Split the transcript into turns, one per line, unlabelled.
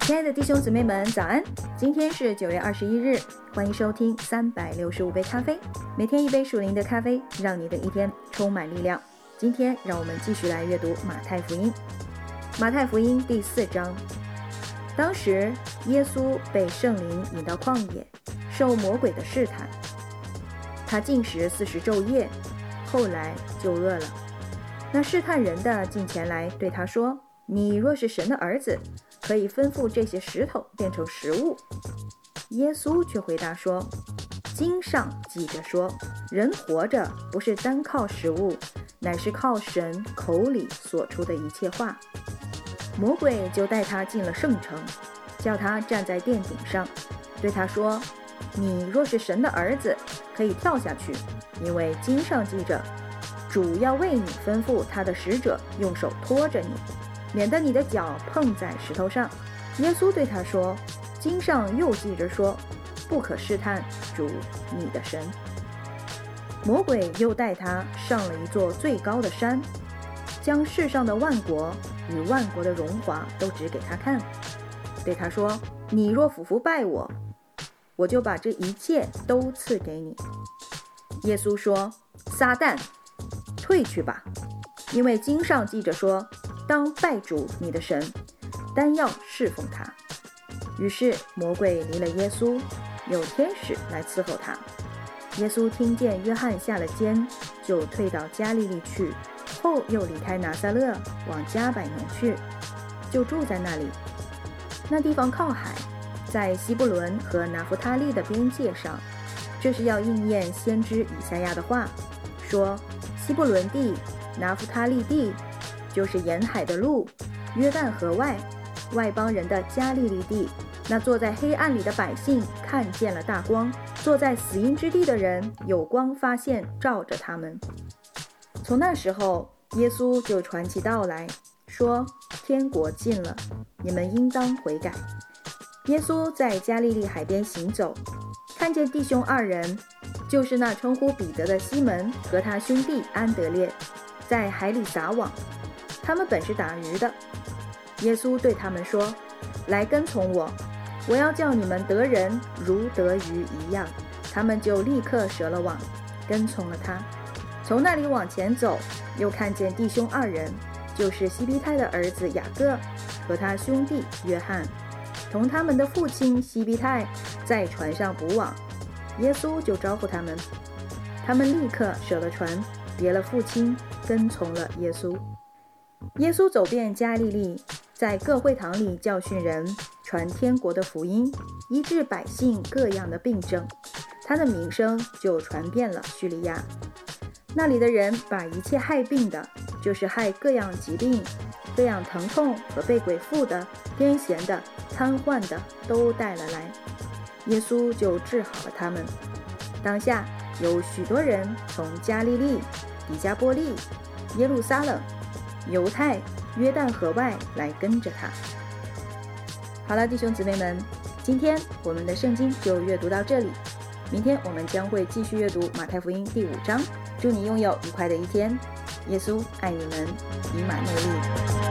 亲爱的弟兄姊妹们，早安！今天是九月二十一日，欢迎收听三百六十五杯咖啡，每天一杯属灵的咖啡，让你的一天充满力量。今天让我们继续来阅读马太福音。马太福音第四章，当时耶稣被圣灵引到旷野，受魔鬼的试探。他进食四十昼夜，后来就饿了。那试探人的进前来对他说：“你若是神的儿子，可以吩咐这些石头变成食物。”耶稣却回答说：“经上记着说，人活着不是单靠食物，乃是靠神口里所出的一切话。”魔鬼就带他进了圣城，叫他站在殿顶上，对他说：“你若是神的儿子，可以跳下去，因为经上记着，主要为你吩咐他的使者用手托着你，免得你的脚碰在石头上。”耶稣对他说：“经上又记着说，不可试探主你的神。”魔鬼又带他上了一座最高的山，将世上的万国。与万国的荣华都指给他看，对他说：“你若俯伏拜我，我就把这一切都赐给你。”耶稣说：“撒旦，退去吧，因为经上记着说，当拜主你的神，单要侍奉他。”于是魔鬼离了耶稣，有天使来伺候他。耶稣听见约翰下了监，就退到加利利去。后又离开拿撒勒，往加百农去，就住在那里。那地方靠海，在西布伦和拿弗他利的边界上。这是要应验先知以赛亚的话，说：西布伦地、拿弗他利地，就是沿海的路，约旦河外外邦人的加利利地。那坐在黑暗里的百姓看见了大光，坐在死荫之地的人有光发现照着他们。从那时候，耶稣就传起道来说：“天国近了，你们应当悔改。”耶稣在加利利海边行走，看见弟兄二人，就是那称呼彼得的西门和他兄弟安德烈，在海里撒网。他们本是打鱼的。耶稣对他们说：“来跟从我，我要叫你们得人如得鱼一样。”他们就立刻舍了网，跟从了他。从那里往前走，又看见弟兄二人，就是西庇太的儿子雅各和他兄弟约翰，同他们的父亲西庇太在船上捕网。耶稣就招呼他们，他们立刻舍了船，别了父亲，跟从了耶稣。耶稣走遍加利利，在各会堂里教训人，传天国的福音，医治百姓各样的病症，他的名声就传遍了叙利亚。那里的人把一切害病的，就是害各样疾病、各样疼痛和被鬼附的、癫痫的、瘫痪的，都带了来。耶稣就治好了他们。当下有许多人从加利利、底加波利、耶路撒冷、犹太、约旦河外来跟着他。好了，弟兄姊妹们，今天我们的圣经就阅读到这里。明天我们将会继续阅读马太福音第五章。祝你拥有愉快的一天，耶稣爱你们，以马内利。